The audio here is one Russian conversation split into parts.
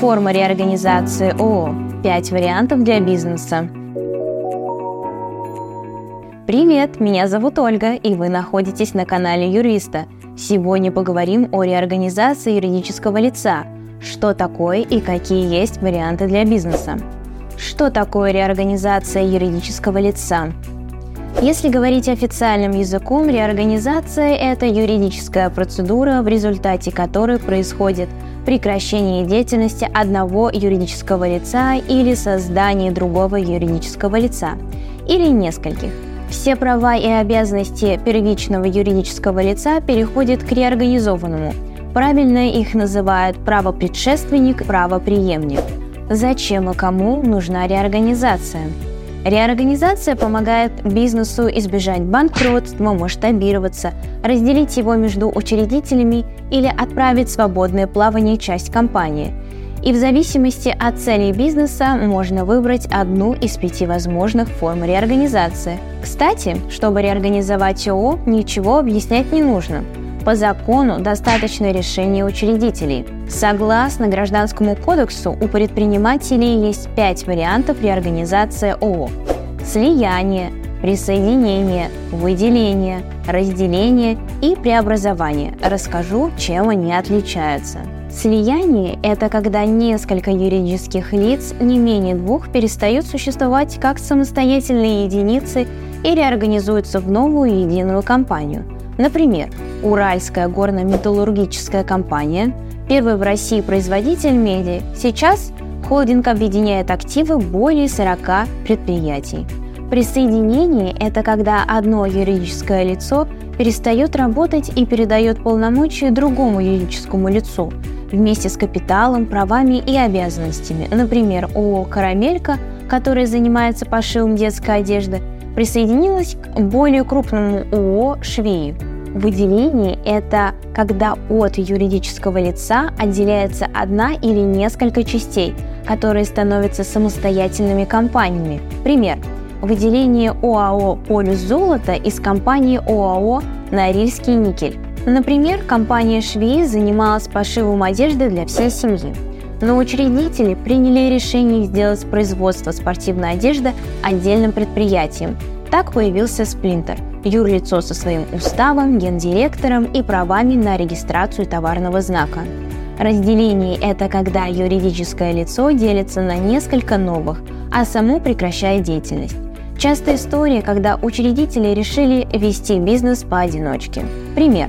Форма реорганизации ООО. 5 вариантов для бизнеса. Привет, меня зовут Ольга, и вы находитесь на канале Юриста. Сегодня поговорим о реорганизации юридического лица. Что такое и какие есть варианты для бизнеса. Что такое реорганизация юридического лица? Если говорить официальным языком, реорганизация – это юридическая процедура, в результате которой происходит прекращение деятельности одного юридического лица или создание другого юридического лица, или нескольких. Все права и обязанности первичного юридического лица переходят к реорганизованному. Правильно их называют правопредшественник, правоприемник. Зачем и кому нужна реорганизация? Реорганизация помогает бизнесу избежать банкротства, масштабироваться, разделить его между учредителями или отправить в свободное плавание часть компании. И в зависимости от целей бизнеса можно выбрать одну из пяти возможных форм реорганизации. Кстати, чтобы реорганизовать ООО, ничего объяснять не нужно – по закону достаточно решения учредителей. Согласно Гражданскому кодексу, у предпринимателей есть пять вариантов реорганизации ООО. Слияние, присоединение, выделение, разделение и преобразование. Расскажу, чем они отличаются. Слияние – это когда несколько юридических лиц, не менее двух, перестают существовать как самостоятельные единицы и реорганизуются в новую единую компанию – Например, Уральская горно-металлургическая компания, первый в России производитель меди, сейчас холдинг объединяет активы более 40 предприятий. Присоединение – это когда одно юридическое лицо перестает работать и передает полномочия другому юридическому лицу вместе с капиталом, правами и обязанностями. Например, ООО «Карамелька», которая занимается пошивом детской одежды, присоединилась к более крупному ООО «Швеи», Выделение – это когда от юридического лица отделяется одна или несколько частей, которые становятся самостоятельными компаниями. Пример. Выделение ОАО «Полюс золота» из компании ОАО «Норильский никель». Например, компания «Швеи» занималась пошивом одежды для всей семьи. Но учредители приняли решение сделать производство спортивной одежды отдельным предприятием. Так появился «Сплинтер» – юрлицо со своим уставом, гендиректором и правами на регистрацию товарного знака. Разделение – это когда юридическое лицо делится на несколько новых, а само прекращает деятельность. Частая история, когда учредители решили вести бизнес поодиночке. Пример.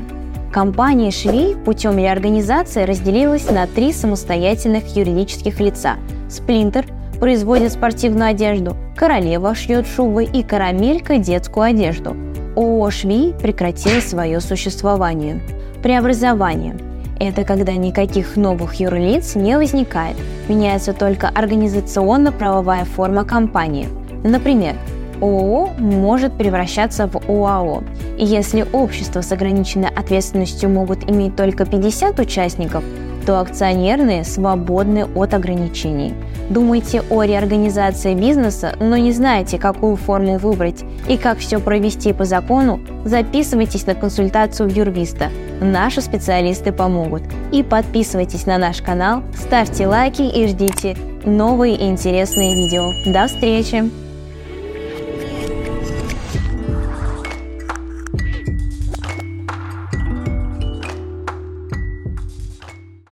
Компания «Швей» путем реорганизации разделилась на три самостоятельных юридических лица – «Сплинтер» производит спортивную одежду, «Королева» шьет шубы и «Карамелька» детскую одежду – ООО «Шви» прекратило свое существование. Преобразование – это когда никаких новых юрлиц не возникает, меняется только организационно-правовая форма компании. Например, ООО может превращаться в ОАО. И если общества с ограниченной ответственностью могут иметь только 50 участников, то акционерные свободны от ограничений. Думаете о реорганизации бизнеса, но не знаете, какую форму выбрать и как все провести по закону? Записывайтесь на консультацию в Юрвиста. Наши специалисты помогут. И подписывайтесь на наш канал, ставьте лайки и ждите новые интересные видео. До встречи!